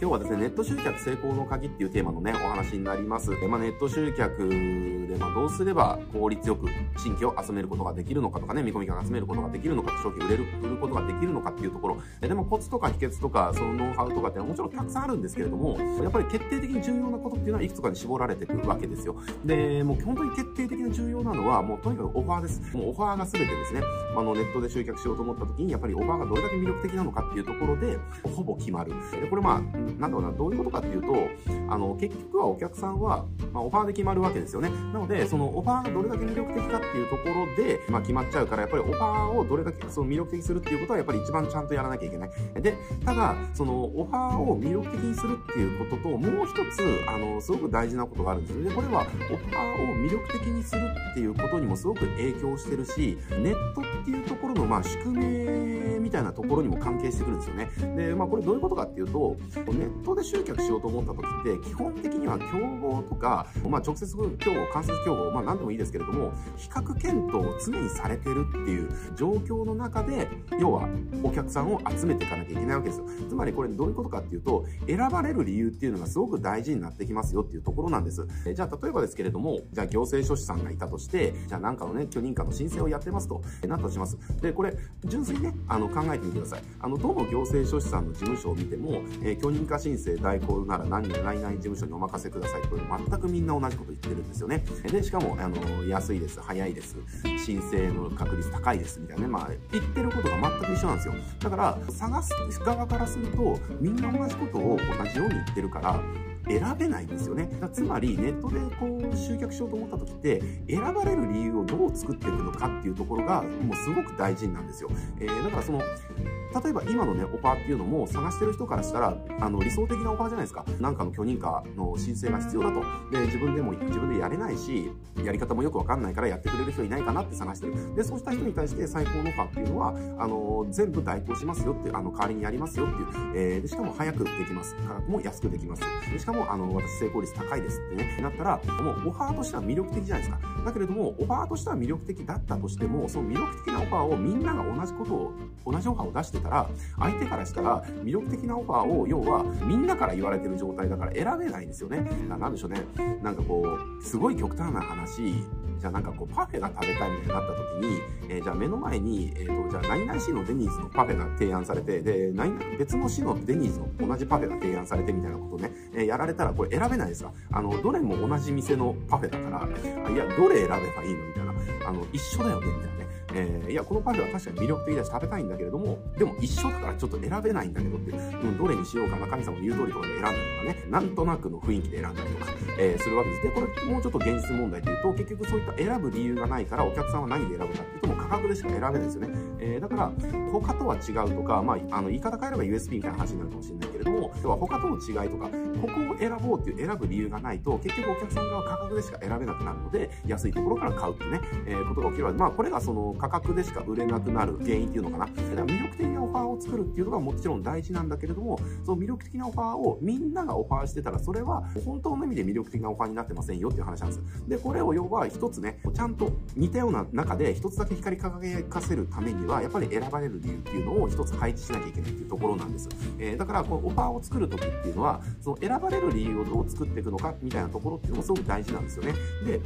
今日はですね、ネット集客成功の鍵っていうテーマのね、お話になります。まあ、ネット集客で、まあ、どうすれば効率よく新規を集めることができるのかとかね、見込みが集めることができるのか、商品売れる、売ることができるのかっていうところ。でもコツとか秘訣とか、そのノウハウとかってもちろんたくさんあるんですけれども、やっぱり決定的に重要なことっていうのはいくつかに絞られてくるわけですよ。で、もう本当に決定的に重要なのは、もうとにかくオファーです。もうオファーが全てですね、あのネットで集客しようと思った時に、やっぱりオファーがどれだけ魅力的なのかっていうところで、ほぼ決まる。で、これまあ、なんだろうな、どういうことかっていうと、あの、結局はお客さんは、まあ、オファーで決まるわけですよね。なので、そのオファーがどれだけ魅力的かっていうところで、まあ、決まっちゃうから、やっぱりオファーをどれだけその魅力的にするっていうことは、やっぱり一番ちゃんとやらなきゃいけない。で、ただ、そのオファーを魅力的にするっていうことと、もう一つ、あの、すごく大事なことがあるんですよ。で、これは、オファーを魅力的にするっていうことにもすごく影響してるし、ネットっていうところの、まあ、宿命みたいなところにも関係してくるんですよね。で、まあ、これどういうことかっていうと、ネットで集客しようと思った時って、基本的には競合とか、まあ、直接競合、間接競合、まあ、何でもいいですけれども、比較検討を常にされてるっていう状況の中で、要は、お客さんを集めていかなきゃいけないわけですよ。つまりこれどういうことかっていうと、選ばれる理由っていうのがすごく大事になってきますよっていうところなんです。じゃあ、例えばですけれども、じゃあ行政書士さんがいたとして、じゃあなんかのね、許認可の申請をやってますと、なったとします。で、これ、純粋にね、あの、考えてみてください。あの、どの行政書士さんの事務所を見ても、えー、許認可申請代行なら何々何々事務所にお任せください。これ全くみんな同じこと言ってるんですよね。で、しかも、あの、安いです、早いです、申請の確率高いです、みたいなね、まあ、言ってることが全く一緒なんですよ。だから、探す側からすると、みんな同じことを同じように言ってるから、選べないんですよね。つまり、ネットでこう集客しようと思った時って、選ばれる理由をどう作っていくのかっていうところが、もうすごく大事なんですよ。えー、だからその、例えば今のね、オファーっていうのも探してる人からしたら、あの、理想的なオファーじゃないですか。なんかの許認可の申請が必要だと。で、自分でも、自分でやれないし、やり方もよくわかんないからやってくれる人いないかなって探してる。で、そうした人に対して最高のオファーっていうのは、あの、全部代行しますよって、あの、代わりにやりますよっていう、えー、で、しかも早くできます。価格も安くできます。でしかも、あの、私成功率高いですってね、なったら、もうオファーとしては魅力的じゃないですか。だけれども、オファーとしては魅力的だったとしても、その魅力的なオファーをみんなが同じことを、同じオファーを出してたら、相手からしたら魅力的なオファーを、要はみんなから言われてる状態だから選べないんですよね。なんでしょうね。なんかこう、すごい極端な話、じゃあなんかこうパフェが食べたいみたいになった時に、えー、じゃあ目の前に、えっ、ー、と、じゃあ何々市のデニーズのパフェが提案されて、で、何別の市のデニーズの同じパフェが提案されてみたいなことね、えー、やられたらこれ選べないですかあの、どれも同じ店のパフェだから、いや、どれ選べばいいのみたいな、あの、一緒だよね、みたいなね。えー、いや、このパフェは確かに魅力的だし食べたいんだけれども、でも一緒だからちょっと選べないんだけどって、うん、どれにしようかな、神様の言う通りとかで選んだりとかね、なんとなくの雰囲気で選んだりとか、えー、するわけです。で、これもうちょっと現実問題で言うと、結局そういった選ぶ理由がないから、お客さんは何で選ぶかっていうと、もう価格でしか選べないですよね。えー、だから、他とは違うとか、まあ、あの、言い方変えれば USB みたいな話になるかもしれないけれども、要は他との違いとか、ここを選ぼうっていう選ぶ理由がないと、結局お客さんが価格でしか選べなくなるので、安いところから買うってね、えー、ことが起きるわけまあ、これがその価格でしか売れなくなる原因っていうのかな。だから魅力的なオファーを作るっていうのがもちろん大事なんだけれども、その魅力的なオファーをみんながオファーしてたら、それは本当の意味で魅力的なオファーになってませんよっていう話なんです。で、これを要は一つね、ちゃんと似たような中で一つだけ光り輝かせるためには、やっぱり選ばれる理由っていうのを一つ配置しなきゃいけないっていうところなんです。えー、だから、このオファーを作るときっていうのは、その選ばれる理由をどう作っていくのかみたいなところっていうのもすごく大事なんですよね。で、えっ、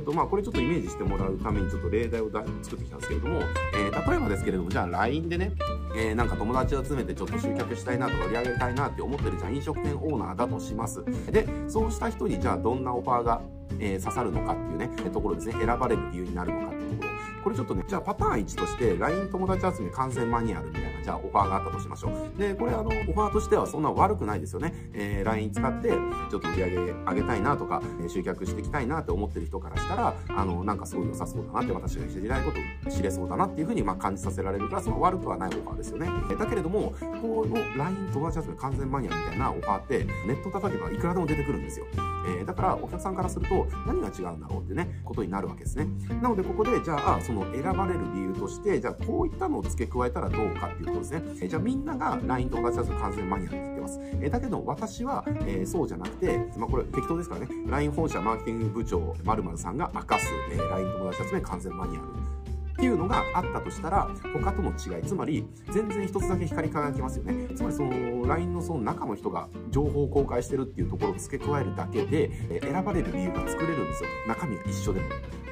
ー、と、まあ、これちょっとイメージしてもらうためにちょっと例題を作ってきたんですけれども、えー、例えばですけれども、じゃあ LINE でね、えー、なんか友達を集めてちょっと集客したいなとか売り上げたいなって思ってるじゃあ飲食店オーナーだとします。で、そうした人にじゃあどんなオファーが、えー、刺さるのかっていうね、ところですね、選ばれる理由になるのかっていうところ。これちょっとね、じゃあパターン1として LINE 友達集め完全マニュアルみたいな、じゃあオファーがあったとしましょう。で、これあの、オファーとしてはそんな悪くないですよね。えー、LINE 使って、ちょっと売り上げ上げたいなとか、え集客していきたいなって思ってる人からしたら、あの、なんかすごい良さそうだなって、私が知りたいこと知れそうだなっていうふうに、まあ感じさせられるから、その悪くはないオファーですよね。だけれども、この LINE 友達集め完全マニュアルみたいなオファーって、ネット叩けばいくらでも出てくるんですよ。えー、だからお客さんからすると、何が違うんだろうってね、ことになるわけですね。なので、ここで、じゃあ、その選ばれる理由として、じゃあこういったのを付け加えたらどうかっていうことですね。えじゃあみんなが LINE 友達だと完全マニュアルって言ってます。えだけど私は、えー、そうじゃなくて、まあこれ適当ですからね、LINE 本社マーケティング部長〇〇さんが明かす、えー、LINE 友達集め完全マニュアル。っていうのがあったとしたら、他との違い、つまり、全然一つだけ光り輝きますよね。つまりその、LINE のその中の人が情報を公開してるっていうところを付け加えるだけで、選ばれる理由が作れるんですよ。中身が一緒でも。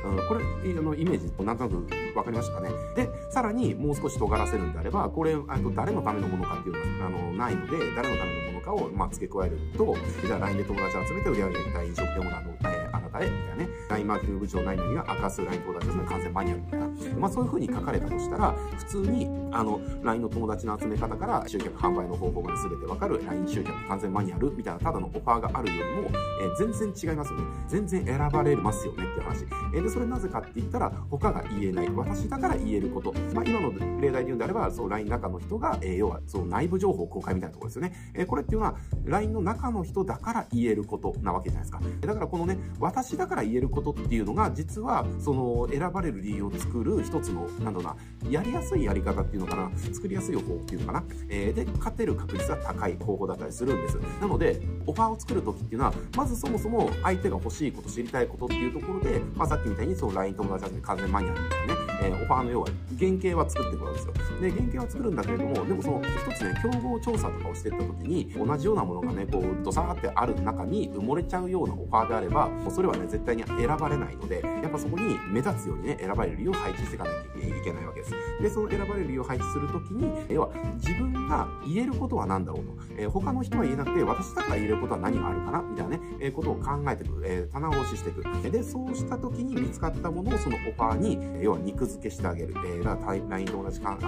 うん、これ、あの、イメージ、なんとなく分かりましたかね。で、さらにもう少し尖らせるんであれば、これ、あと誰のためのものかっていうのが、あの、ないので、誰のためのものかを、まあ、付け加えると、じゃあ LINE で友達集めて売り上げたい飲食店オーナーの、え、みたいなね。LINE マーケティング部長ないのにが明かす LINE 友達集め完全マニュアルみたいな。まあ、そういう風に書かれたとしたら、普通に、あの、LINE の友達の集め方から集客販売の方法まで全てわかる LINE 集客完全マニュアルみたいなただのオファーがあるよりも、えー、全然違いますよね。全然選ばれますよねっていう話。えー、で、それなぜかって言ったら、他が言えない。私だから言えること。まあ、今の例題で言うんであれば、そう、LINE 中の人が、えー、要は、そう、内部情報公開みたいなところですよね。え、これっていうのは、LINE の中の人だから言えることなわけじゃないですか。だからこのね、私私だから言えることっていうのが、実は、その、選ばれる理由を作る一つの、なんだろうな、やりやすいやり方っていうのかな、作りやすい方法っていうのかな、えー、で、勝てる確率が高い方法だったりするんです。なので、オファーを作る時っていうのは、まずそもそも相手が欲しいこと、知りたいことっていうところで、まあ、さっきみたいにその LINE 友達集め完全マニュアルみたいなね、えー、オファーの要は原型は作っていくわけですよ。で、原型は作るんだけれども、でもその一つね、競合調査とかをしていったときに、同じようなものがね、こう、ドサーってある中に埋もれちゃうようなオファーであれば、それはね、絶対に選ばれないので、やっぱそこに目立つようにね、選ばれる理由を配置していかなきゃいけないわけです。で、その選ばれる理由を配置するときに、要は自分が言えることは何だろうと、えー、他の人は言えなくて、私だから言えることは何があるかな、みたいなね、えー、ことを考えていく、えー、棚卸ししていく。で、そうしたときに見つかったものをそのオファーに、要は肉付けしてあげる。えー、だから LINE と同じ完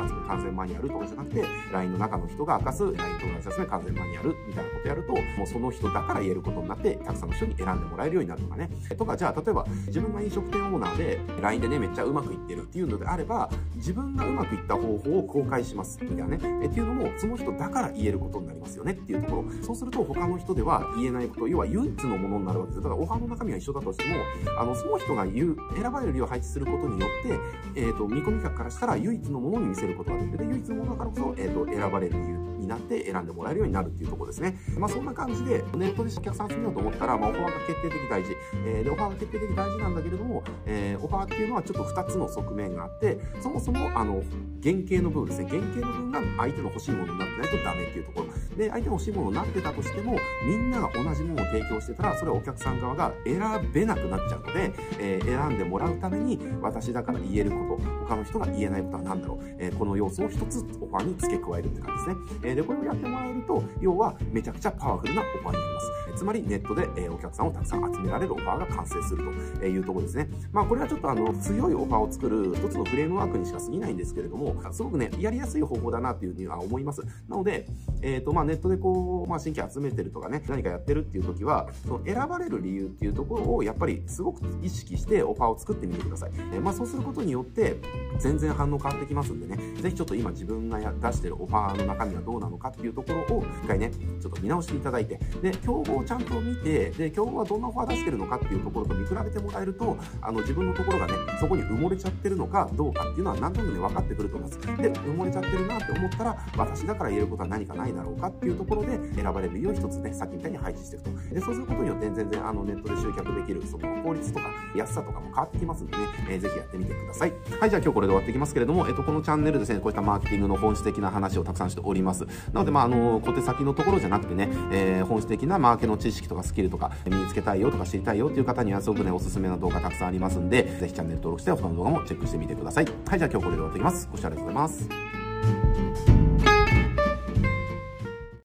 全マニュアルとかじゃなくて、LINE の中の人が明かす LINE と同じ集め完全マニュアルみたいなことやると、もうその人だから言えることになって、たくさんの人に選んでもらえるようになるとかね。とか、じゃあ、例えば、自分が飲食店オーナーで、LINE でね、めっちゃうまくいってるっていうのであれば、自分がうまくいった方法を公開します。みたいなね。えっていうのも、その人だから言えることになりますよねっていうところ。そうすると、他の人では言えないこと、要は唯一のものになるわけです。だからオファーの中身は一緒だとしても、あの、その人が言う、選ばれる理由を配置することによって、えっ、ー、と、見込み客からしたら唯一のものに見せることができる。で、唯一のものだからこそ、えっ、ー、と、選ばれる理由になって選んでもらえるようになるっていうところですね。まあ、そんな感じで、ネットでお客さん集めようと思ったら、まあ、オファーが決定的大事。えー、で、オファーが決定的大事なんだけれども、えー、オファーっていうのはちょっと2つの側面があって、そもそも、あの、原型の部分ですね。原型の部分が相手の欲しいものになってないとダメっていうところ。で、相手の欲しいものになってたとしても、みんなが同じものを提供してたら、それはお客さん側が選べなくなっちゃうので、えー、選んでもらうために、私だから言えること、他の人が言えないことは何だろう、えー、この要素を一つオファーに付け加えるって感じですね。えー、で、これをやってもらえると、要はめちゃくちゃパワフルなオファーになります。つまりネットで、えお客さんをたくさん集められるオファーが完成するというところですね。まあこれはちょっとあの強いオファーを作る一つのフレームワークにしか過ぎないんですけれども、すごくね、やりやすい方法だなっていうふうには思います。なので、えっ、ー、とまあネットでこう、まあ新規集めてるとかね、何かやってるっていう時は、その選ばれる理由っていうところをやっぱりすごく意識してオファーを作ってみてください。えー、まあそうすることによって全然反応変わってきますんでね、ぜひちょっと今自分が出してるオファーの中身はどうなのかっていうところを一回ね、ちょっと見直していただいて、で、競合をちゃんと見て、で、競合はどんなオファー出してるのかっていうところと見比べてもらえると、あの、自分のところがね、そこに埋もれちゃってるのかどうかっていうのは何となくね、分かってくると思います。で、埋もれちゃってるなって思ったら、私だから言えることは何かないだろうかってっていうところで、選ばれるを一つね、さっきみたいに配置していくと。で、そうすることによって全然、あの、ネットで集客できる、その、効率とか安さとかも変わってきますんでね、えー、ぜひやってみてください。はい、じゃあ今日これで終わっていきますけれども、えっと、このチャンネルですね、こういったマーケティングの本質的な話をたくさんしております。なので、まあ、あの、小手先のところじゃなくてね、えー、本質的なマーケの知識とかスキルとか身につけたいよとか知りたいよっていう方にはすごくね、おすすめの動画たくさんありますんで、ぜひチャンネル登録して他の動画もチェックしてみてください。はい、じゃあ今日これで終わっていきます。ご視聴ありがとうございます。